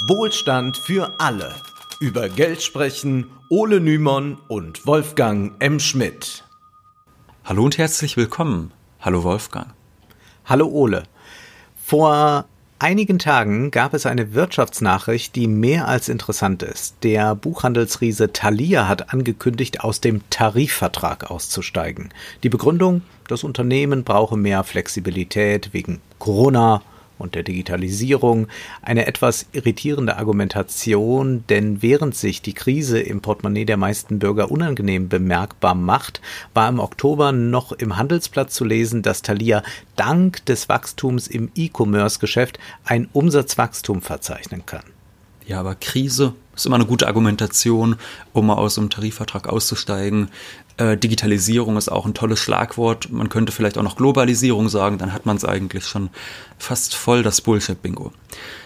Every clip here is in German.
Wohlstand für alle. Über Geld sprechen Ole Nymon und Wolfgang M. Schmidt. Hallo und herzlich willkommen. Hallo Wolfgang. Hallo Ole. Vor einigen Tagen gab es eine Wirtschaftsnachricht, die mehr als interessant ist. Der Buchhandelsriese Thalia hat angekündigt, aus dem Tarifvertrag auszusteigen. Die Begründung, das Unternehmen brauche mehr Flexibilität wegen Corona, und der Digitalisierung eine etwas irritierende Argumentation, denn während sich die Krise im Portemonnaie der meisten Bürger unangenehm bemerkbar macht, war im Oktober noch im Handelsblatt zu lesen, dass Thalia dank des Wachstums im E-Commerce-Geschäft ein Umsatzwachstum verzeichnen kann. Ja, aber Krise ist immer eine gute Argumentation, um mal aus einem Tarifvertrag auszusteigen. Äh, Digitalisierung ist auch ein tolles Schlagwort. Man könnte vielleicht auch noch Globalisierung sagen, dann hat man es eigentlich schon fast voll das Bullshit-Bingo.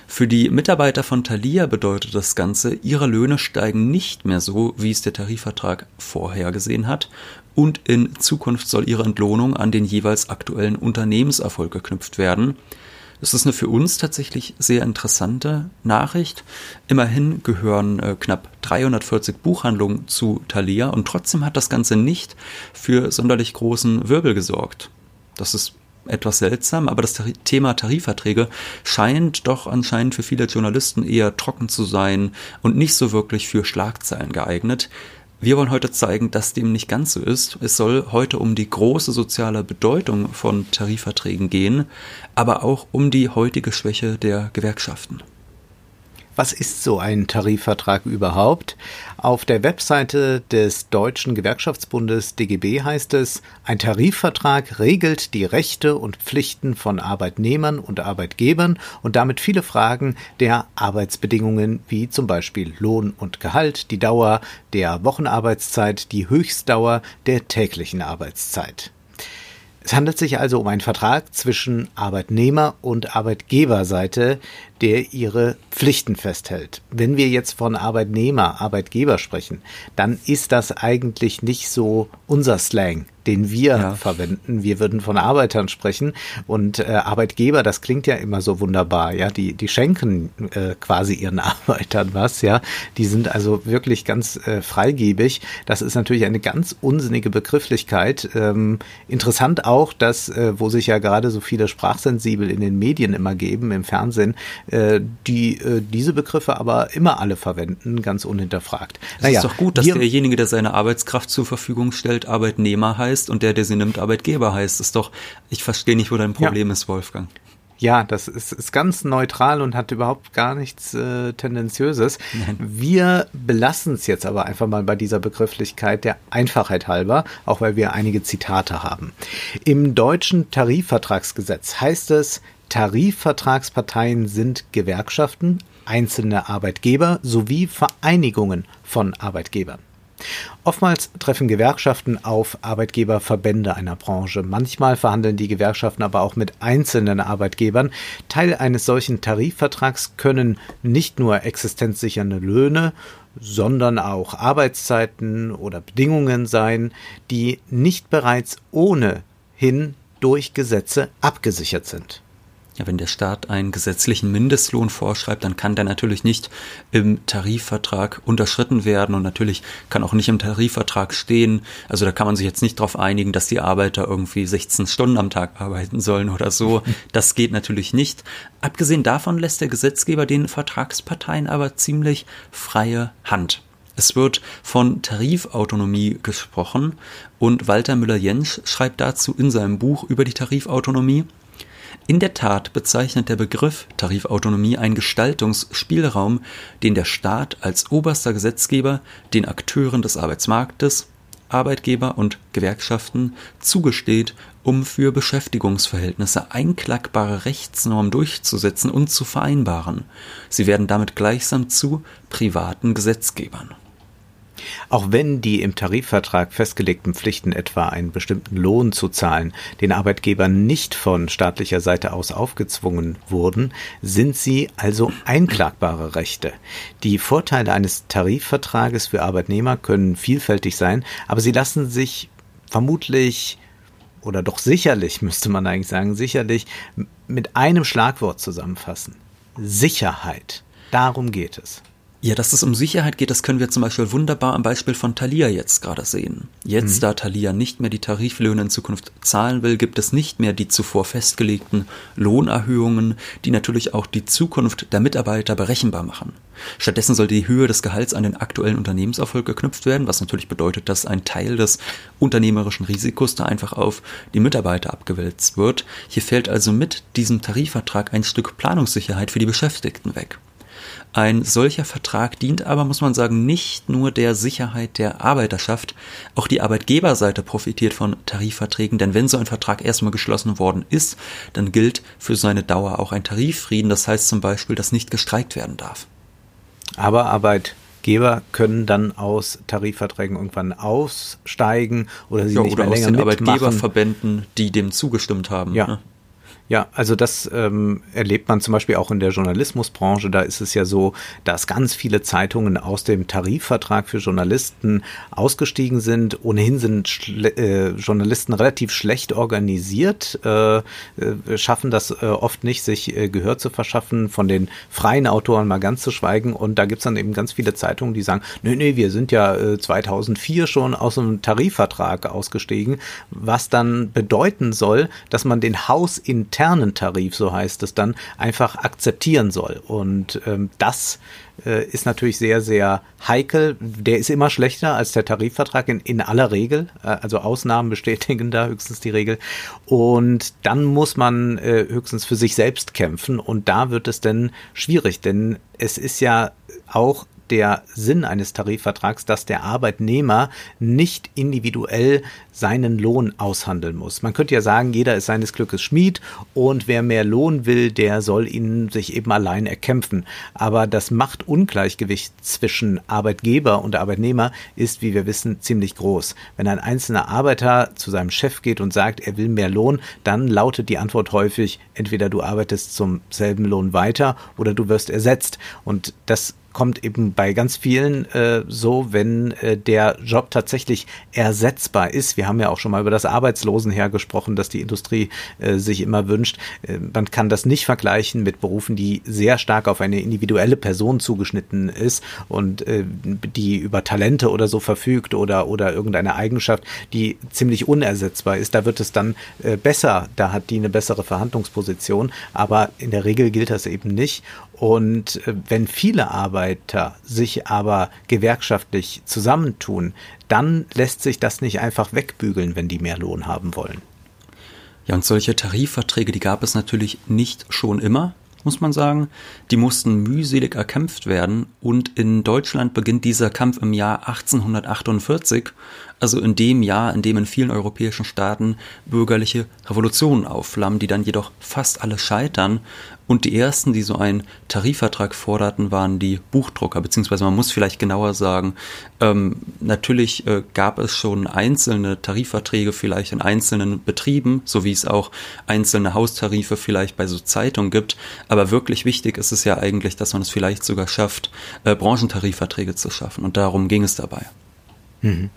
Für die Mitarbeiter von Thalia bedeutet das Ganze, ihre Löhne steigen nicht mehr so, wie es der Tarifvertrag vorhergesehen hat. Und in Zukunft soll ihre Entlohnung an den jeweils aktuellen Unternehmenserfolg geknüpft werden. Es ist eine für uns tatsächlich sehr interessante Nachricht. Immerhin gehören äh, knapp 340 Buchhandlungen zu Thalia und trotzdem hat das Ganze nicht für sonderlich großen Wirbel gesorgt. Das ist etwas seltsam, aber das Thema Tarifverträge scheint doch anscheinend für viele Journalisten eher trocken zu sein und nicht so wirklich für Schlagzeilen geeignet. Wir wollen heute zeigen, dass dem nicht ganz so ist. Es soll heute um die große soziale Bedeutung von Tarifverträgen gehen, aber auch um die heutige Schwäche der Gewerkschaften. Was ist so ein Tarifvertrag überhaupt? Auf der Webseite des Deutschen Gewerkschaftsbundes DGB heißt es, ein Tarifvertrag regelt die Rechte und Pflichten von Arbeitnehmern und Arbeitgebern und damit viele Fragen der Arbeitsbedingungen wie zum Beispiel Lohn und Gehalt, die Dauer der Wochenarbeitszeit, die Höchstdauer der täglichen Arbeitszeit. Es handelt sich also um einen Vertrag zwischen Arbeitnehmer und Arbeitgeberseite, der ihre Pflichten festhält. Wenn wir jetzt von Arbeitnehmer, Arbeitgeber sprechen, dann ist das eigentlich nicht so unser Slang, den wir ja. verwenden. Wir würden von Arbeitern sprechen und äh, Arbeitgeber, das klingt ja immer so wunderbar, ja, die die schenken äh, quasi ihren Arbeitern was, ja, die sind also wirklich ganz äh, freigebig. Das ist natürlich eine ganz unsinnige Begrifflichkeit. Ähm, interessant auch, dass äh, wo sich ja gerade so viele sprachsensibel in den Medien immer geben im Fernsehen, äh, die äh, diese Begriffe aber immer alle verwenden, ganz unhinterfragt. Es naja, ist doch gut, dass derjenige, der seine Arbeitskraft zur Verfügung stellt, Arbeitnehmer heißt und der, der sie nimmt, Arbeitgeber heißt. Das ist doch, ich verstehe nicht, wo dein Problem ja. ist, Wolfgang. Ja, das ist, ist ganz neutral und hat überhaupt gar nichts äh, Tendenziöses. Nein. Wir belassen es jetzt aber einfach mal bei dieser Begrifflichkeit der Einfachheit halber, auch weil wir einige Zitate haben. Im deutschen Tarifvertragsgesetz heißt es, Tarifvertragsparteien sind Gewerkschaften, einzelne Arbeitgeber sowie Vereinigungen von Arbeitgebern. Oftmals treffen Gewerkschaften auf Arbeitgeberverbände einer Branche. Manchmal verhandeln die Gewerkschaften aber auch mit einzelnen Arbeitgebern. Teil eines solchen Tarifvertrags können nicht nur existenzsichernde Löhne, sondern auch Arbeitszeiten oder Bedingungen sein, die nicht bereits ohnehin durch Gesetze abgesichert sind. Ja, wenn der Staat einen gesetzlichen Mindestlohn vorschreibt, dann kann der natürlich nicht im Tarifvertrag unterschritten werden und natürlich kann auch nicht im Tarifvertrag stehen. Also da kann man sich jetzt nicht darauf einigen, dass die Arbeiter irgendwie 16 Stunden am Tag arbeiten sollen oder so. Das geht natürlich nicht. Abgesehen davon lässt der Gesetzgeber den Vertragsparteien aber ziemlich freie Hand. Es wird von Tarifautonomie gesprochen und Walter Müller-Jensch schreibt dazu in seinem Buch über die Tarifautonomie, in der Tat bezeichnet der Begriff Tarifautonomie einen Gestaltungsspielraum, den der Staat als oberster Gesetzgeber den Akteuren des Arbeitsmarktes, Arbeitgeber und Gewerkschaften zugesteht, um für Beschäftigungsverhältnisse einklagbare Rechtsnormen durchzusetzen und zu vereinbaren. Sie werden damit gleichsam zu privaten Gesetzgebern. Auch wenn die im Tarifvertrag festgelegten Pflichten, etwa einen bestimmten Lohn zu zahlen, den Arbeitgebern nicht von staatlicher Seite aus aufgezwungen wurden, sind sie also einklagbare Rechte. Die Vorteile eines Tarifvertrages für Arbeitnehmer können vielfältig sein, aber sie lassen sich vermutlich oder doch sicherlich, müsste man eigentlich sagen, sicherlich mit einem Schlagwort zusammenfassen. Sicherheit. Darum geht es. Ja, dass es um Sicherheit geht, das können wir zum Beispiel wunderbar am Beispiel von Thalia jetzt gerade sehen. Jetzt, mhm. da Thalia nicht mehr die Tariflöhne in Zukunft zahlen will, gibt es nicht mehr die zuvor festgelegten Lohnerhöhungen, die natürlich auch die Zukunft der Mitarbeiter berechenbar machen. Stattdessen soll die Höhe des Gehalts an den aktuellen Unternehmenserfolg geknüpft werden, was natürlich bedeutet, dass ein Teil des unternehmerischen Risikos da einfach auf die Mitarbeiter abgewälzt wird. Hier fällt also mit diesem Tarifvertrag ein Stück Planungssicherheit für die Beschäftigten weg. Ein solcher Vertrag dient aber, muss man sagen, nicht nur der Sicherheit der Arbeiterschaft, auch die Arbeitgeberseite profitiert von Tarifverträgen, denn wenn so ein Vertrag erstmal geschlossen worden ist, dann gilt für seine Dauer auch ein Tariffrieden, das heißt zum Beispiel, dass nicht gestreikt werden darf. Aber Arbeitgeber können dann aus Tarifverträgen irgendwann aussteigen oder sie ja, nicht oder mehr länger aus den mitmachen. Arbeitgeberverbänden, die dem zugestimmt haben. Ja. Ne? Ja, also das ähm, erlebt man zum Beispiel auch in der Journalismusbranche. Da ist es ja so, dass ganz viele Zeitungen aus dem Tarifvertrag für Journalisten ausgestiegen sind. Ohnehin sind äh, Journalisten relativ schlecht organisiert, äh, äh, schaffen das äh, oft nicht, sich äh, Gehör zu verschaffen, von den freien Autoren mal ganz zu schweigen. Und da gibt's dann eben ganz viele Zeitungen, die sagen, nee, nee, wir sind ja äh, 2004 schon aus dem Tarifvertrag ausgestiegen, was dann bedeuten soll, dass man den hausintern internen Tarif, so heißt es dann, einfach akzeptieren soll. Und ähm, das äh, ist natürlich sehr, sehr heikel. Der ist immer schlechter als der Tarifvertrag in, in aller Regel. Äh, also Ausnahmen bestätigen da höchstens die Regel. Und dann muss man äh, höchstens für sich selbst kämpfen. Und da wird es dann schwierig, denn es ist ja auch der Sinn eines Tarifvertrags, dass der Arbeitnehmer nicht individuell seinen Lohn aushandeln muss. Man könnte ja sagen, jeder ist seines Glückes Schmied und wer mehr Lohn will, der soll ihn sich eben allein erkämpfen. Aber das Machtungleichgewicht zwischen Arbeitgeber und Arbeitnehmer ist, wie wir wissen, ziemlich groß. Wenn ein einzelner Arbeiter zu seinem Chef geht und sagt, er will mehr Lohn, dann lautet die Antwort häufig, entweder du arbeitest zum selben Lohn weiter oder du wirst ersetzt. Und das kommt eben bei ganz vielen äh, so, wenn äh, der Job tatsächlich ersetzbar ist. Wir haben ja auch schon mal über das Arbeitslosenheer gesprochen, das die Industrie äh, sich immer wünscht. Äh, man kann das nicht vergleichen mit Berufen, die sehr stark auf eine individuelle Person zugeschnitten ist und äh, die über Talente oder so verfügt oder, oder irgendeine Eigenschaft, die ziemlich unersetzbar ist. Da wird es dann äh, besser, da hat die eine bessere Verhandlungsposition, aber in der Regel gilt das eben nicht. Und äh, wenn viele Arbeiter sich aber gewerkschaftlich zusammentun, dann lässt sich das nicht einfach wegbügeln, wenn die mehr Lohn haben wollen. Ja, und solche Tarifverträge, die gab es natürlich nicht schon immer, muss man sagen. Die mussten mühselig erkämpft werden und in Deutschland beginnt dieser Kampf im Jahr 1848, also in dem Jahr, in dem in vielen europäischen Staaten bürgerliche Revolutionen aufflammen, die dann jedoch fast alle scheitern. Und die ersten, die so einen Tarifvertrag forderten, waren die Buchdrucker, beziehungsweise man muss vielleicht genauer sagen, ähm, natürlich äh, gab es schon einzelne Tarifverträge vielleicht in einzelnen Betrieben, so wie es auch einzelne Haustarife vielleicht bei so Zeitungen gibt. Aber wirklich wichtig ist es ja eigentlich, dass man es vielleicht sogar schafft, äh, Branchentarifverträge zu schaffen. Und darum ging es dabei. Mhm.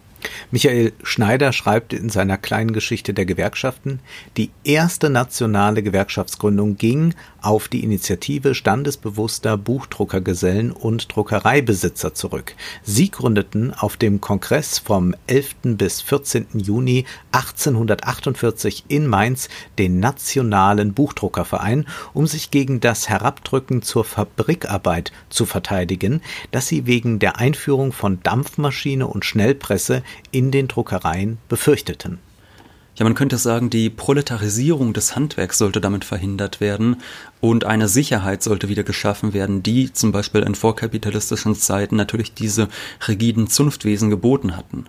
Michael Schneider schreibt in seiner kleinen Geschichte der Gewerkschaften, die erste nationale Gewerkschaftsgründung ging auf die Initiative standesbewusster Buchdruckergesellen und Druckereibesitzer zurück. Sie gründeten auf dem Kongress vom 11. bis 14. Juni 1848 in Mainz den Nationalen Buchdruckerverein, um sich gegen das Herabdrücken zur Fabrikarbeit zu verteidigen, das sie wegen der Einführung von Dampfmaschine und Schnellpresse in den Druckereien befürchteten. Ja, man könnte sagen, die Proletarisierung des Handwerks sollte damit verhindert werden und eine Sicherheit sollte wieder geschaffen werden, die zum Beispiel in vorkapitalistischen Zeiten natürlich diese rigiden Zunftwesen geboten hatten.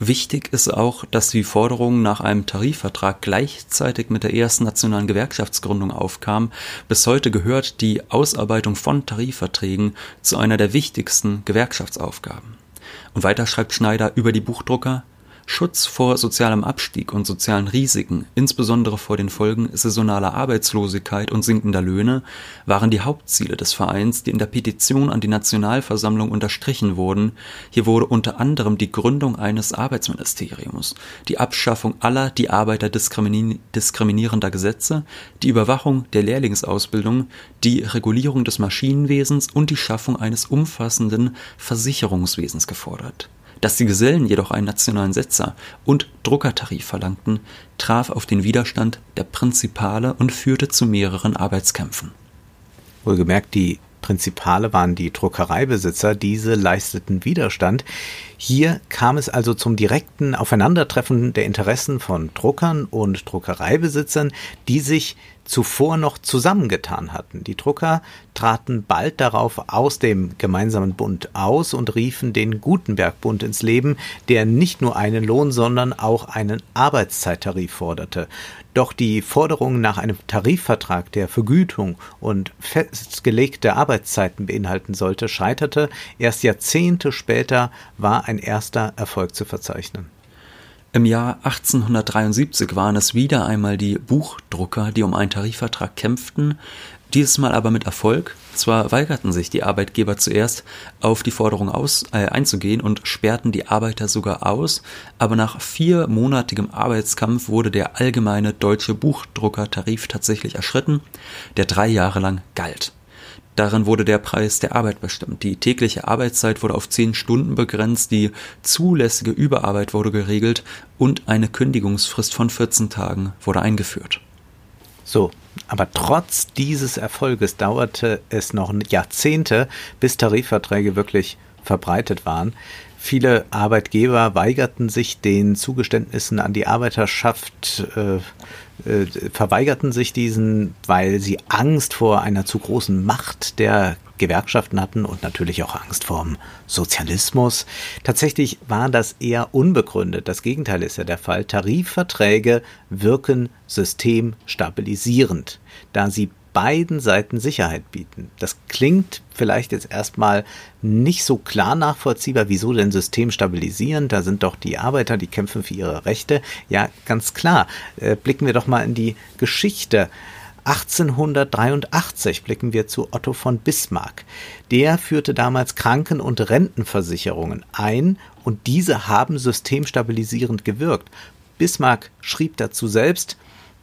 Wichtig ist auch, dass die Forderung nach einem Tarifvertrag gleichzeitig mit der ersten nationalen Gewerkschaftsgründung aufkam. Bis heute gehört die Ausarbeitung von Tarifverträgen zu einer der wichtigsten Gewerkschaftsaufgaben. Und weiter schreibt Schneider über die Buchdrucker, Schutz vor sozialem Abstieg und sozialen Risiken, insbesondere vor den Folgen saisonaler Arbeitslosigkeit und sinkender Löhne, waren die Hauptziele des Vereins, die in der Petition an die Nationalversammlung unterstrichen wurden. Hier wurde unter anderem die Gründung eines Arbeitsministeriums, die Abschaffung aller die Arbeiter diskriminierender Gesetze, die Überwachung der Lehrlingsausbildung, die Regulierung des Maschinenwesens und die Schaffung eines umfassenden Versicherungswesens gefordert. Dass die Gesellen jedoch einen nationalen Setzer und Druckertarif verlangten, traf auf den Widerstand der Prinzipale und führte zu mehreren Arbeitskämpfen. Wohlgemerkt, die Prinzipale waren die Druckereibesitzer, diese leisteten Widerstand. Hier kam es also zum direkten Aufeinandertreffen der Interessen von Druckern und Druckereibesitzern, die sich zuvor noch zusammengetan hatten. Die Drucker traten bald darauf aus dem gemeinsamen Bund aus und riefen den Gutenberg-Bund ins Leben, der nicht nur einen Lohn, sondern auch einen Arbeitszeittarif forderte. Doch die Forderung nach einem Tarifvertrag, der Vergütung und festgelegte Arbeitszeiten beinhalten sollte, scheiterte. Erst Jahrzehnte später war ein erster Erfolg zu verzeichnen. Im Jahr 1873 waren es wieder einmal die Buchdrucker, die um einen Tarifvertrag kämpften, dieses Mal aber mit Erfolg. Zwar weigerten sich die Arbeitgeber zuerst, auf die Forderung aus, äh, einzugehen und sperrten die Arbeiter sogar aus, aber nach viermonatigem Arbeitskampf wurde der allgemeine deutsche Buchdruckertarif tatsächlich erschritten, der drei Jahre lang galt. Darin wurde der Preis der Arbeit bestimmt. Die tägliche Arbeitszeit wurde auf zehn Stunden begrenzt, die zulässige Überarbeit wurde geregelt und eine Kündigungsfrist von 14 Tagen wurde eingeführt. So, aber trotz dieses Erfolges dauerte es noch Jahrzehnte, bis Tarifverträge wirklich verbreitet waren. Viele Arbeitgeber weigerten sich den Zugeständnissen an die Arbeiterschaft, äh, äh, verweigerten sich diesen, weil sie Angst vor einer zu großen Macht der Gewerkschaften hatten und natürlich auch Angst vorm Sozialismus. Tatsächlich war das eher unbegründet. Das Gegenteil ist ja der Fall. Tarifverträge wirken systemstabilisierend, da sie beiden Seiten Sicherheit bieten. Das klingt vielleicht jetzt erstmal nicht so klar nachvollziehbar. Wieso denn System stabilisieren? Da sind doch die Arbeiter, die kämpfen für ihre Rechte. Ja, ganz klar. Äh, blicken wir doch mal in die Geschichte. 1883 blicken wir zu Otto von Bismarck. Der führte damals Kranken- und Rentenversicherungen ein und diese haben systemstabilisierend gewirkt. Bismarck schrieb dazu selbst,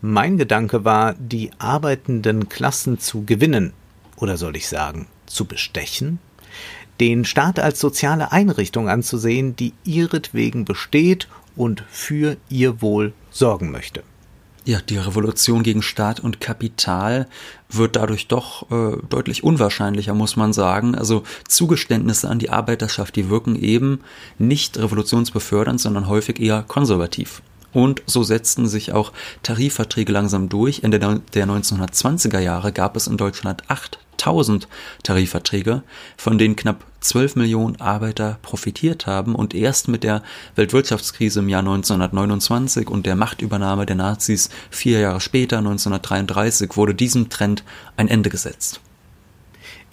mein Gedanke war, die arbeitenden Klassen zu gewinnen, oder soll ich sagen, zu bestechen, den Staat als soziale Einrichtung anzusehen, die ihretwegen besteht und für ihr Wohl sorgen möchte. Ja, die Revolution gegen Staat und Kapital wird dadurch doch äh, deutlich unwahrscheinlicher, muss man sagen. Also Zugeständnisse an die Arbeiterschaft, die wirken eben nicht revolutionsbefördernd, sondern häufig eher konservativ. Und so setzten sich auch Tarifverträge langsam durch. Ende der 1920er Jahre gab es in Deutschland 8000 Tarifverträge, von denen knapp 12 Millionen Arbeiter profitiert haben. Und erst mit der Weltwirtschaftskrise im Jahr 1929 und der Machtübernahme der Nazis vier Jahre später, 1933, wurde diesem Trend ein Ende gesetzt.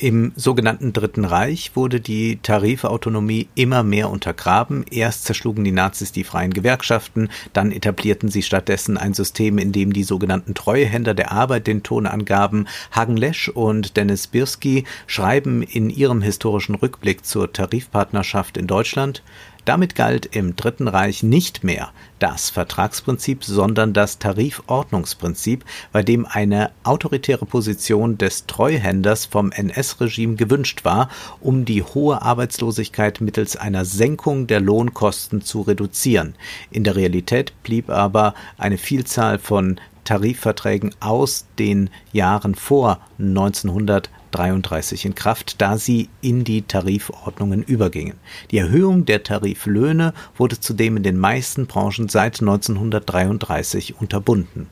Im sogenannten Dritten Reich wurde die Tarifautonomie immer mehr untergraben. Erst zerschlugen die Nazis die freien Gewerkschaften, dann etablierten sie stattdessen ein System, in dem die sogenannten Treuhänder der Arbeit den Ton angaben. Hagen Lesch und Dennis Birsky schreiben in ihrem historischen Rückblick zur Tarifpartnerschaft in Deutschland, damit galt im Dritten Reich nicht mehr das Vertragsprinzip, sondern das Tarifordnungsprinzip, bei dem eine autoritäre Position des Treuhänders vom NS-Regime gewünscht war, um die hohe Arbeitslosigkeit mittels einer Senkung der Lohnkosten zu reduzieren. In der Realität blieb aber eine Vielzahl von Tarifverträgen aus den Jahren vor 1900 33 in Kraft, da sie in die Tarifordnungen übergingen. Die Erhöhung der Tariflöhne wurde zudem in den meisten Branchen seit 1933 unterbunden.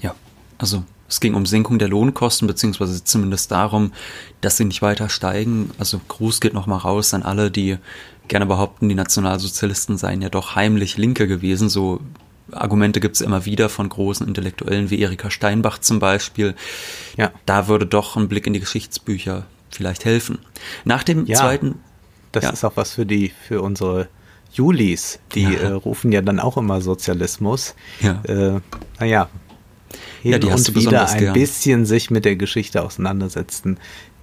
Ja, also es ging um Senkung der Lohnkosten, beziehungsweise zumindest darum, dass sie nicht weiter steigen. Also Gruß geht nochmal raus an alle, die gerne behaupten, die Nationalsozialisten seien ja doch heimlich Linke gewesen. So Argumente gibt es immer wieder von großen Intellektuellen wie Erika Steinbach zum Beispiel. Ja. Da würde doch ein Blick in die Geschichtsbücher vielleicht helfen. Nach dem ja, zweiten. Das ja. ist auch was für die, für unsere Julis, die ja. äh, rufen ja dann auch immer Sozialismus. Ja. Äh, naja, hin ja, die und wieder ein gern. bisschen sich mit der Geschichte auseinandersetzen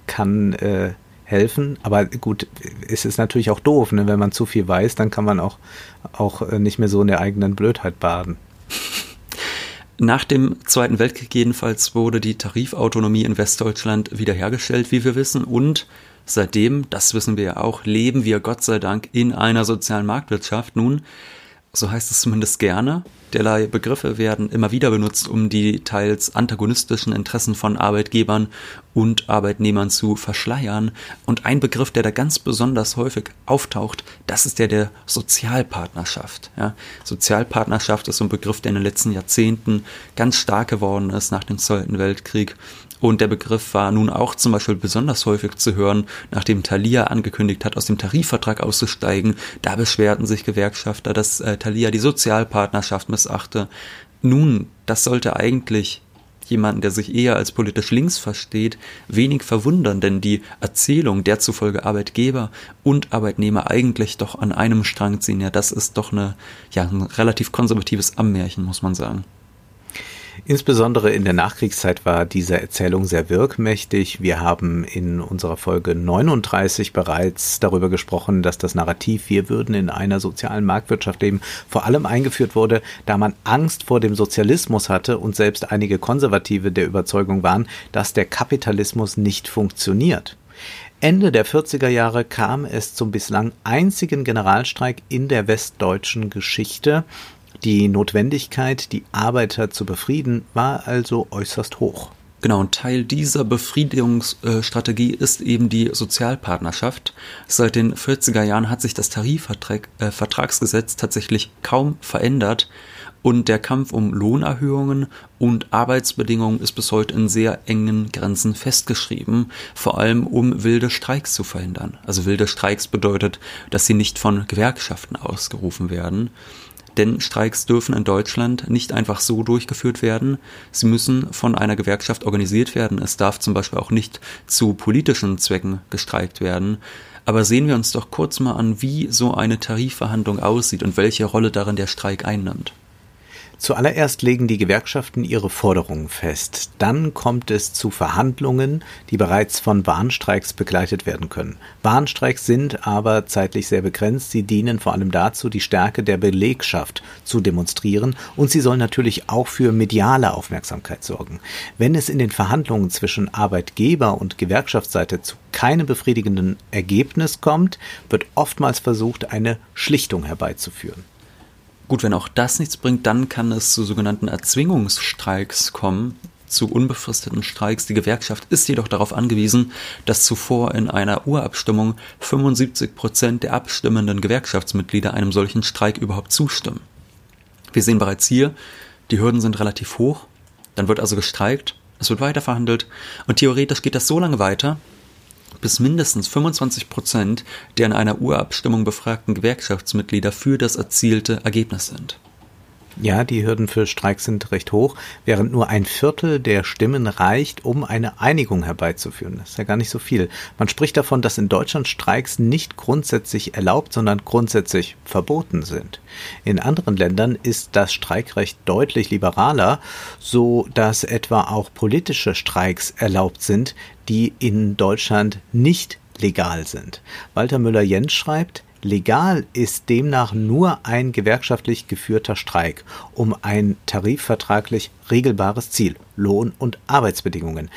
kann äh, helfen. Aber gut, es ist natürlich auch doof, ne? wenn man zu viel weiß, dann kann man auch, auch äh, nicht mehr so in der eigenen Blödheit baden. Nach dem Zweiten Weltkrieg jedenfalls wurde die Tarifautonomie in Westdeutschland wiederhergestellt, wie wir wissen, und seitdem, das wissen wir ja auch, leben wir Gott sei Dank in einer sozialen Marktwirtschaft. Nun, so heißt es zumindest gerne. Derlei Begriffe werden immer wieder benutzt, um die teils antagonistischen Interessen von Arbeitgebern und Arbeitnehmern zu verschleiern. Und ein Begriff, der da ganz besonders häufig auftaucht, das ist der der Sozialpartnerschaft. Ja, Sozialpartnerschaft ist so ein Begriff, der in den letzten Jahrzehnten ganz stark geworden ist nach dem Zweiten Weltkrieg und der Begriff war nun auch zum Beispiel besonders häufig zu hören, nachdem Thalia angekündigt hat, aus dem Tarifvertrag auszusteigen. Da beschwerten sich Gewerkschafter, dass äh, Thalia die Sozialpartnerschaft missachte. Nun, das sollte eigentlich jemanden, der sich eher als politisch links versteht, wenig verwundern, denn die Erzählung, der zufolge Arbeitgeber und Arbeitnehmer eigentlich doch an einem Strang ziehen, ja, das ist doch eine, ja, ein relativ konservatives Ammärchen, muss man sagen. Insbesondere in der Nachkriegszeit war diese Erzählung sehr wirkmächtig. Wir haben in unserer Folge 39 bereits darüber gesprochen, dass das Narrativ, wir würden in einer sozialen Marktwirtschaft leben, vor allem eingeführt wurde, da man Angst vor dem Sozialismus hatte und selbst einige Konservative der Überzeugung waren, dass der Kapitalismus nicht funktioniert. Ende der 40er Jahre kam es zum bislang einzigen Generalstreik in der westdeutschen Geschichte. Die Notwendigkeit, die Arbeiter zu befrieden, war also äußerst hoch. Genau, und Teil dieser Befriedungsstrategie ist eben die Sozialpartnerschaft. Seit den 40er Jahren hat sich das Tarifvertragsgesetz äh, tatsächlich kaum verändert und der Kampf um Lohnerhöhungen und Arbeitsbedingungen ist bis heute in sehr engen Grenzen festgeschrieben, vor allem um wilde Streiks zu verhindern. Also wilde Streiks bedeutet, dass sie nicht von Gewerkschaften ausgerufen werden. Denn Streiks dürfen in Deutschland nicht einfach so durchgeführt werden. Sie müssen von einer Gewerkschaft organisiert werden. Es darf zum Beispiel auch nicht zu politischen Zwecken gestreikt werden. Aber sehen wir uns doch kurz mal an, wie so eine Tarifverhandlung aussieht und welche Rolle darin der Streik einnimmt. Zuallererst legen die Gewerkschaften ihre Forderungen fest. Dann kommt es zu Verhandlungen, die bereits von Warnstreiks begleitet werden können. Warnstreiks sind aber zeitlich sehr begrenzt. Sie dienen vor allem dazu, die Stärke der Belegschaft zu demonstrieren und sie sollen natürlich auch für mediale Aufmerksamkeit sorgen. Wenn es in den Verhandlungen zwischen Arbeitgeber und Gewerkschaftsseite zu keinem befriedigenden Ergebnis kommt, wird oftmals versucht, eine Schlichtung herbeizuführen. Gut, wenn auch das nichts bringt, dann kann es zu sogenannten Erzwingungsstreiks kommen, zu unbefristeten Streiks. Die Gewerkschaft ist jedoch darauf angewiesen, dass zuvor in einer Urabstimmung 75 Prozent der abstimmenden Gewerkschaftsmitglieder einem solchen Streik überhaupt zustimmen. Wir sehen bereits hier, die Hürden sind relativ hoch. Dann wird also gestreikt, es wird weiter verhandelt und theoretisch geht das so lange weiter, bis mindestens 25 Prozent der in einer Urabstimmung befragten Gewerkschaftsmitglieder für das erzielte Ergebnis sind. Ja, die Hürden für Streiks sind recht hoch, während nur ein Viertel der Stimmen reicht, um eine Einigung herbeizuführen. Das ist ja gar nicht so viel. Man spricht davon, dass in Deutschland Streiks nicht grundsätzlich erlaubt, sondern grundsätzlich verboten sind. In anderen Ländern ist das Streikrecht deutlich liberaler, so dass etwa auch politische Streiks erlaubt sind, die in Deutschland nicht legal sind. Walter Müller-Jens schreibt, Legal ist demnach nur ein gewerkschaftlich geführter Streik um ein tarifvertraglich regelbares Ziel, Lohn- und Arbeitsbedingungen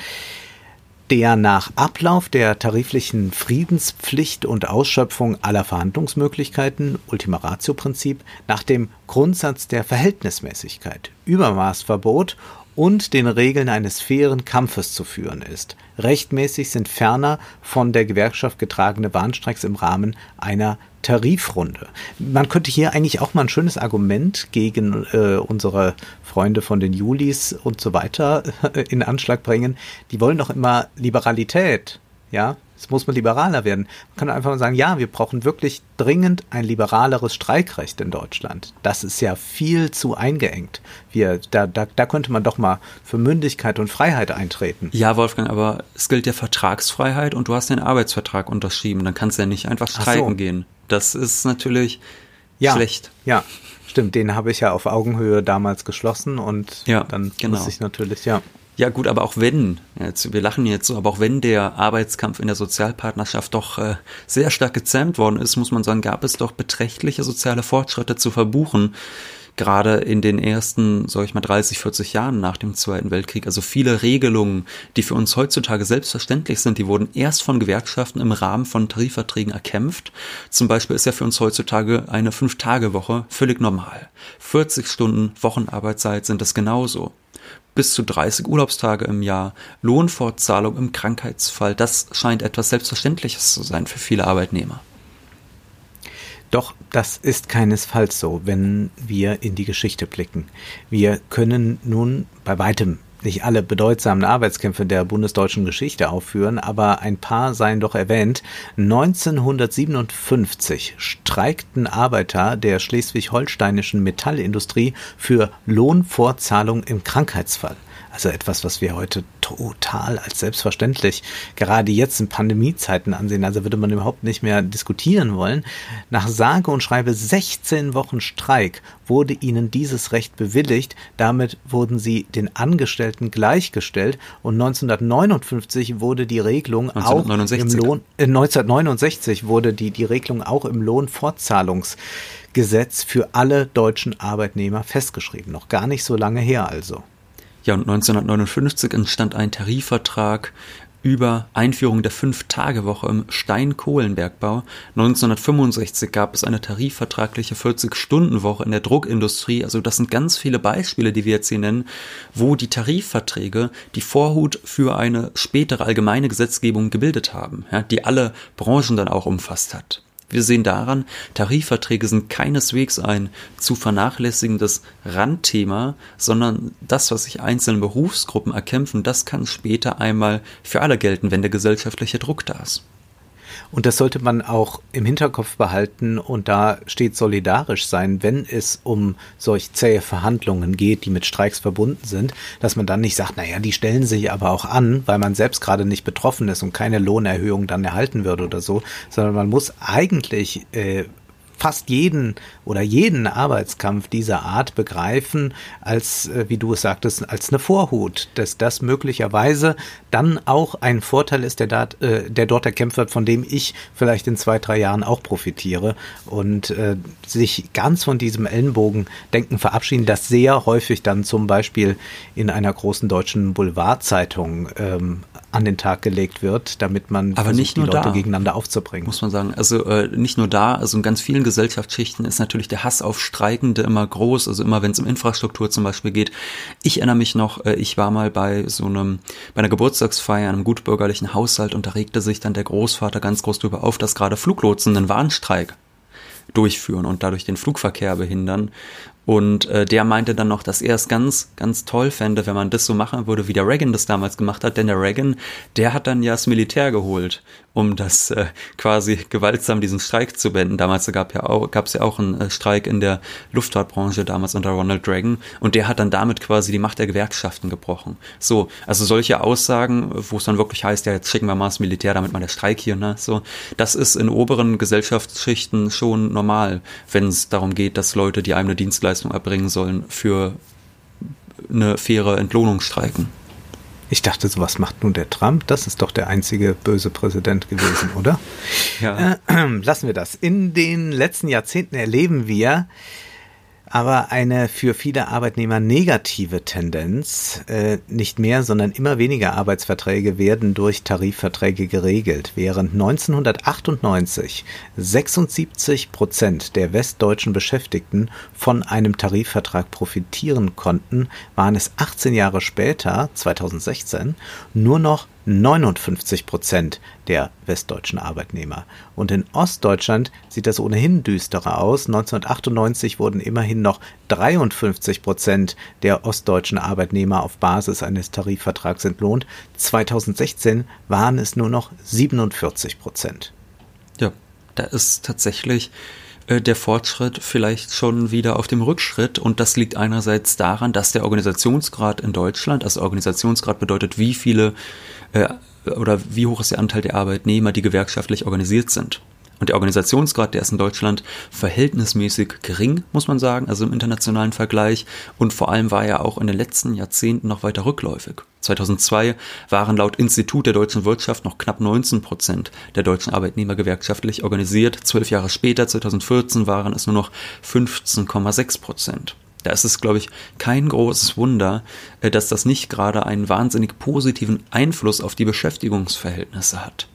der nach Ablauf der tariflichen Friedenspflicht und Ausschöpfung aller Verhandlungsmöglichkeiten Ultima Ratio Prinzip nach dem Grundsatz der Verhältnismäßigkeit, Übermaßverbot und den Regeln eines fairen Kampfes zu führen ist. Rechtmäßig sind ferner von der Gewerkschaft getragene Warnstreiks im Rahmen einer Tarifrunde. Man könnte hier eigentlich auch mal ein schönes Argument gegen äh, unsere Freunde von den Julis und so weiter äh, in Anschlag bringen. Die wollen doch immer Liberalität. Ja, es muss man liberaler werden. Man kann einfach mal sagen, ja, wir brauchen wirklich dringend ein liberaleres Streikrecht in Deutschland. Das ist ja viel zu eingeengt. Wir, da, da, da könnte man doch mal für Mündigkeit und Freiheit eintreten. Ja, Wolfgang, aber es gilt ja Vertragsfreiheit und du hast den Arbeitsvertrag unterschrieben. Dann kannst du ja nicht einfach streiken so. gehen. Das ist natürlich ja, schlecht. Ja, stimmt. Den habe ich ja auf Augenhöhe damals geschlossen und ja, dann genau. muss ich natürlich, ja. Ja gut, aber auch wenn, jetzt, wir lachen jetzt so, aber auch wenn der Arbeitskampf in der Sozialpartnerschaft doch äh, sehr stark gezähmt worden ist, muss man sagen, gab es doch beträchtliche soziale Fortschritte zu verbuchen gerade in den ersten, sag ich mal, 30, 40 Jahren nach dem Zweiten Weltkrieg. Also viele Regelungen, die für uns heutzutage selbstverständlich sind, die wurden erst von Gewerkschaften im Rahmen von Tarifverträgen erkämpft. Zum Beispiel ist ja für uns heutzutage eine Fünf-Tage-Woche völlig normal. 40 Stunden Wochenarbeitszeit sind das genauso bis zu 30 Urlaubstage im Jahr, Lohnfortzahlung im Krankheitsfall, das scheint etwas Selbstverständliches zu sein für viele Arbeitnehmer. Doch das ist keinesfalls so, wenn wir in die Geschichte blicken. Wir können nun bei weitem nicht alle bedeutsamen Arbeitskämpfe der bundesdeutschen Geschichte aufführen, aber ein paar seien doch erwähnt. 1957 streikten Arbeiter der schleswig-holsteinischen Metallindustrie für Lohnfortzahlung im Krankheitsfall. Also etwas, was wir heute total als selbstverständlich gerade jetzt in Pandemiezeiten ansehen. Also würde man überhaupt nicht mehr diskutieren wollen. Nach sage und schreibe 16 Wochen Streik wurde ihnen dieses Recht bewilligt. Damit wurden sie den Angestellten gleichgestellt und 1959 wurde die Regelung 1969. auch im Lohn, äh, 1969 wurde die, die Regelung auch im Lohnfortzahlungsgesetz für alle deutschen Arbeitnehmer festgeschrieben. Noch gar nicht so lange her also. Ja, und 1959 entstand ein Tarifvertrag über Einführung der Fünf-Tage-Woche im Steinkohlenbergbau. 1965 gab es eine tarifvertragliche 40-Stunden-Woche in der Druckindustrie. Also das sind ganz viele Beispiele, die wir jetzt hier nennen, wo die Tarifverträge die Vorhut für eine spätere allgemeine Gesetzgebung gebildet haben, ja, die alle Branchen dann auch umfasst hat. Wir sehen daran, Tarifverträge sind keineswegs ein zu vernachlässigendes Randthema, sondern das, was sich einzelne Berufsgruppen erkämpfen, das kann später einmal für alle gelten, wenn der gesellschaftliche Druck da ist. Und das sollte man auch im Hinterkopf behalten und da steht solidarisch sein, wenn es um solch zähe Verhandlungen geht, die mit Streiks verbunden sind, dass man dann nicht sagt, naja, die stellen sich aber auch an, weil man selbst gerade nicht betroffen ist und keine Lohnerhöhung dann erhalten würde oder so, sondern man muss eigentlich äh, fast jeden oder jeden Arbeitskampf dieser Art begreifen, als, äh, wie du es sagtest, als eine Vorhut, dass das möglicherweise dann auch ein Vorteil ist, der, dat, äh, der dort erkämpft wird, von dem ich vielleicht in zwei, drei Jahren auch profitiere. Und äh, sich ganz von diesem Ellenbogendenken verabschieden, das sehr häufig dann zum Beispiel in einer großen deutschen Boulevardzeitung ähm, an den Tag gelegt wird, damit man Aber versucht, die Leute da, gegeneinander aufzubringen. Muss man sagen. Also äh, nicht nur da, also in ganz vielen Gesellschaftsschichten ist natürlich der Hass auf Streikende immer groß, also immer wenn es um Infrastruktur zum Beispiel geht. Ich erinnere mich noch, äh, ich war mal bei so einem, bei einer Geburtstagsfeier in einem gutbürgerlichen Haushalt und da regte sich dann der Großvater ganz groß darüber auf, dass gerade Fluglotsen einen Warnstreik durchführen und dadurch den Flugverkehr behindern. Und äh, der meinte dann noch, dass er es ganz, ganz toll fände, wenn man das so machen würde, wie der Reagan das damals gemacht hat. Denn der Reagan, der hat dann ja das Militär geholt, um das äh, quasi gewaltsam diesen Streik zu beenden. Damals gab ja auch, gab es ja auch einen äh, Streik in der Luftfahrtbranche damals unter Ronald Reagan. Und der hat dann damit quasi die Macht der Gewerkschaften gebrochen. So, also solche Aussagen, wo es dann wirklich heißt, ja, jetzt schicken wir mal das Militär, damit mal der Streik hier, ne? So, das ist in oberen Gesellschaftsschichten schon normal, wenn es darum geht, dass Leute, die einem eine Dienstleistung erbringen sollen, für eine faire Entlohnung streiken. Ich dachte, sowas macht nun der Trump. Das ist doch der einzige böse Präsident gewesen, oder? Ja. Äh, lassen wir das. In den letzten Jahrzehnten erleben wir, aber eine für viele Arbeitnehmer negative Tendenz. Äh, nicht mehr, sondern immer weniger Arbeitsverträge werden durch Tarifverträge geregelt. Während 1998 76 Prozent der westdeutschen Beschäftigten von einem Tarifvertrag profitieren konnten, waren es 18 Jahre später, 2016, nur noch 59 Prozent der westdeutschen Arbeitnehmer. Und in Ostdeutschland sieht das ohnehin düsterer aus. 1998 wurden immerhin noch 53 Prozent der ostdeutschen Arbeitnehmer auf Basis eines Tarifvertrags entlohnt. 2016 waren es nur noch 47 Prozent. Ja, da ist tatsächlich äh, der Fortschritt vielleicht schon wieder auf dem Rückschritt. Und das liegt einerseits daran, dass der Organisationsgrad in Deutschland, also Organisationsgrad bedeutet, wie viele äh, oder wie hoch ist der Anteil der Arbeitnehmer, die gewerkschaftlich organisiert sind. Und der Organisationsgrad, der ist in Deutschland verhältnismäßig gering, muss man sagen, also im internationalen Vergleich. Und vor allem war er auch in den letzten Jahrzehnten noch weiter rückläufig. 2002 waren laut Institut der deutschen Wirtschaft noch knapp 19 Prozent der deutschen Arbeitnehmer gewerkschaftlich organisiert. Zwölf Jahre später, 2014, waren es nur noch 15,6 Prozent. Da ist es, glaube ich, kein großes Wunder, äh, dass das nicht gerade einen wahnsinnig positiven Einfluss auf die Beschäftigungsverhältnisse hat.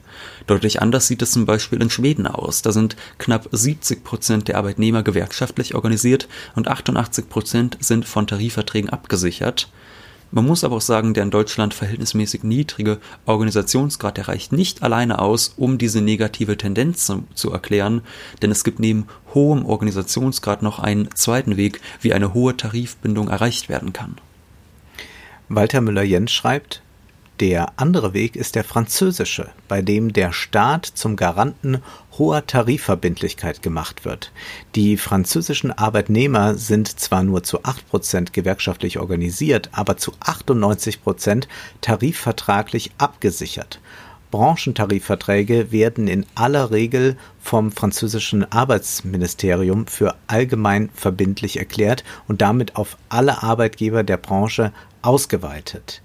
Deutlich anders sieht es zum Beispiel in Schweden aus. Da sind knapp 70 Prozent der Arbeitnehmer gewerkschaftlich organisiert und 88 Prozent sind von Tarifverträgen abgesichert. Man muss aber auch sagen, der in Deutschland verhältnismäßig niedrige Organisationsgrad, der reicht nicht alleine aus, um diese negative Tendenz zu, zu, erklären, denn es gibt neben hohem Organisationsgrad noch einen zweiten Weg, wie eine hohe Tarifbindung erreicht werden kann. Walter Müller-Jens schreibt, der andere Weg ist der französische, bei dem der Staat zum Garanten hoher Tarifverbindlichkeit gemacht wird. Die französischen Arbeitnehmer sind zwar nur zu 8% gewerkschaftlich organisiert, aber zu 98% tarifvertraglich abgesichert. Branchentarifverträge werden in aller Regel vom französischen Arbeitsministerium für allgemein verbindlich erklärt und damit auf alle Arbeitgeber der Branche ausgeweitet.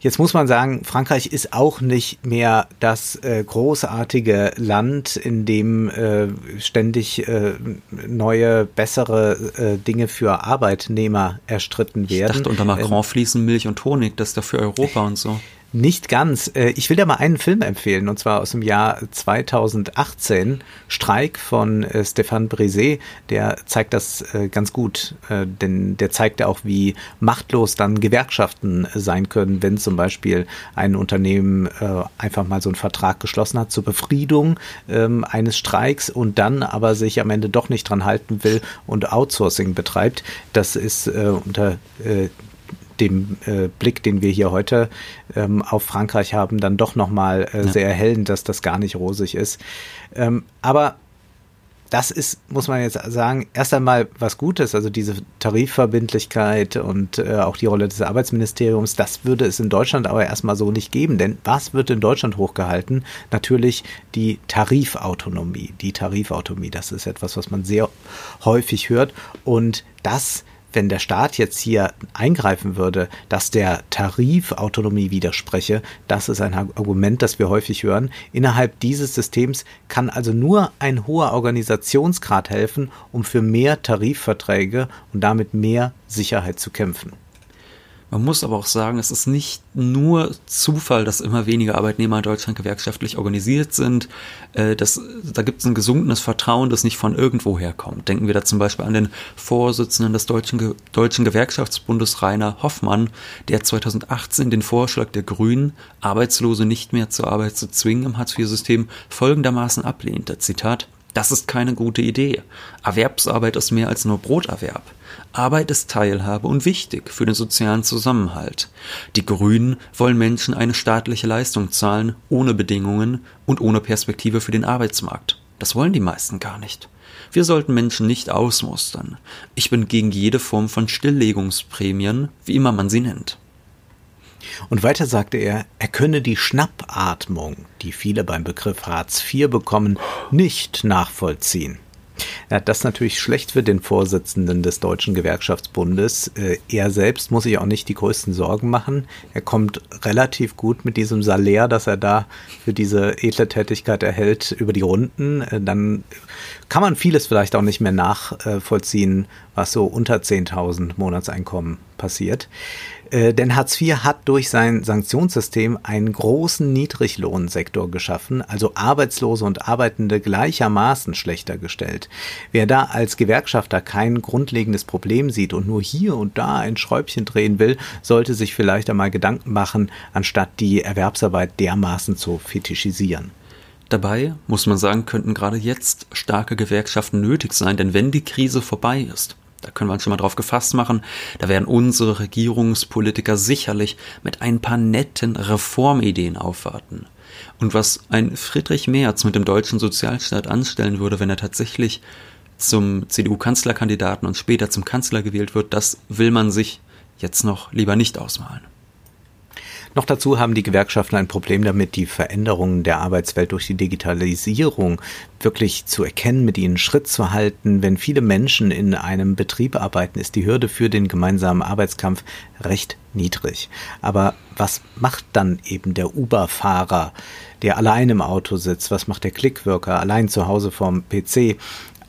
Jetzt muss man sagen, Frankreich ist auch nicht mehr das äh, großartige Land, in dem äh, ständig äh, neue, bessere äh, Dinge für Arbeitnehmer erstritten werden. Ich dachte, unter Macron ähm, fließen Milch und Honig, das ist doch für Europa und so. Nicht ganz. Äh, ich will da mal einen Film empfehlen, und zwar aus dem Jahr 2018, Streik von äh, Stéphane Brisé. Der zeigt das äh, ganz gut, denn der zeigt auch, wie machtlos dann Gewerkschaften sein können, wenn zum Beispiel ein Unternehmen einfach mal so einen Vertrag geschlossen hat zur Befriedung ähm, eines Streiks und dann aber sich am Ende doch nicht dran halten will und Outsourcing betreibt. Das ist unter dem äh, Blick, den wir hier heute ähm, auf Frankreich haben, dann doch nochmal äh, ja. sehr erhellend, dass das gar nicht rosig ist. Ähm, aber das ist, muss man jetzt sagen, erst einmal was Gutes, also diese Tarifverbindlichkeit und äh, auch die Rolle des Arbeitsministeriums, das würde es in Deutschland aber erstmal so nicht geben. Denn was wird in Deutschland hochgehalten? Natürlich die Tarifautonomie. Die Tarifautonomie, das ist etwas, was man sehr häufig hört. Und das wenn der Staat jetzt hier eingreifen würde, dass der Tarifautonomie widerspreche, das ist ein Argument, das wir häufig hören. Innerhalb dieses Systems kann also nur ein hoher Organisationsgrad helfen, um für mehr Tarifverträge und damit mehr Sicherheit zu kämpfen. Man muss aber auch sagen, es ist nicht nur Zufall, dass immer weniger Arbeitnehmer in Deutschland gewerkschaftlich organisiert sind. Äh, das, da gibt es ein gesunkenes Vertrauen, das nicht von irgendwo herkommt. Denken wir da zum Beispiel an den Vorsitzenden des Deutschen, Deutschen Gewerkschaftsbundes Rainer Hoffmann, der 2018 den Vorschlag der Grünen, Arbeitslose nicht mehr zur Arbeit zu zwingen im Hartz-IV-System, folgendermaßen ablehnte. Zitat das ist keine gute Idee. Erwerbsarbeit ist mehr als nur Broterwerb. Arbeit ist Teilhabe und wichtig für den sozialen Zusammenhalt. Die Grünen wollen Menschen eine staatliche Leistung zahlen, ohne Bedingungen und ohne Perspektive für den Arbeitsmarkt. Das wollen die meisten gar nicht. Wir sollten Menschen nicht ausmustern. Ich bin gegen jede Form von Stilllegungsprämien, wie immer man sie nennt. Und weiter sagte er, er könne die Schnappatmung, die viele beim Begriff Hartz IV bekommen, nicht nachvollziehen. Ja, das ist natürlich schlecht für den Vorsitzenden des Deutschen Gewerkschaftsbundes. Äh, er selbst muss sich auch nicht die größten Sorgen machen. Er kommt relativ gut mit diesem Salär, das er da für diese edle Tätigkeit erhält, über die Runden. Äh, dann kann man vieles vielleicht auch nicht mehr nachvollziehen, was so unter 10.000 Monatseinkommen passiert. Äh, denn Hartz IV hat durch sein Sanktionssystem einen großen Niedriglohnsektor geschaffen, also Arbeitslose und Arbeitende gleichermaßen schlechter gestellt. Wer da als Gewerkschafter kein grundlegendes Problem sieht und nur hier und da ein Schräubchen drehen will, sollte sich vielleicht einmal Gedanken machen, anstatt die Erwerbsarbeit dermaßen zu fetischisieren. Dabei, muss man sagen, könnten gerade jetzt starke Gewerkschaften nötig sein, denn wenn die Krise vorbei ist, da können wir uns schon mal drauf gefasst machen, da werden unsere Regierungspolitiker sicherlich mit ein paar netten Reformideen aufwarten. Und was ein Friedrich Merz mit dem deutschen Sozialstaat anstellen würde, wenn er tatsächlich zum CDU-Kanzlerkandidaten und später zum Kanzler gewählt wird, das will man sich jetzt noch lieber nicht ausmalen. Noch dazu haben die Gewerkschaften ein Problem damit, die Veränderungen der Arbeitswelt durch die Digitalisierung wirklich zu erkennen, mit ihnen Schritt zu halten. Wenn viele Menschen in einem Betrieb arbeiten, ist die Hürde für den gemeinsamen Arbeitskampf recht niedrig. Aber was macht dann eben der Uber-Fahrer, der allein im Auto sitzt? Was macht der Clickworker allein zu Hause vorm PC?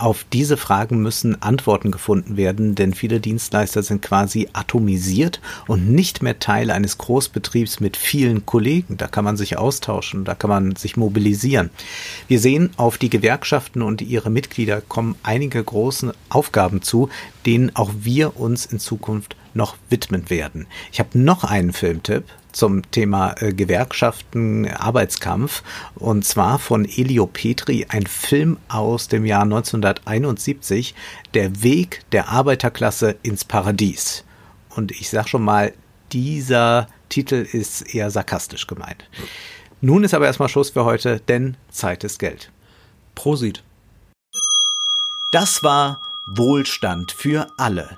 Auf diese Fragen müssen Antworten gefunden werden, denn viele Dienstleister sind quasi atomisiert und nicht mehr Teil eines Großbetriebs mit vielen Kollegen. Da kann man sich austauschen, da kann man sich mobilisieren. Wir sehen, auf die Gewerkschaften und ihre Mitglieder kommen einige große Aufgaben zu, denen auch wir uns in Zukunft noch widmen werden. Ich habe noch einen Filmtipp, zum Thema äh, Gewerkschaften, Arbeitskampf und zwar von Elio Petri, ein Film aus dem Jahr 1971, Der Weg der Arbeiterklasse ins Paradies. Und ich sag schon mal, dieser Titel ist eher sarkastisch gemeint. Nun ist aber erstmal Schluss für heute, denn Zeit ist Geld. Prosit. Das war Wohlstand für alle.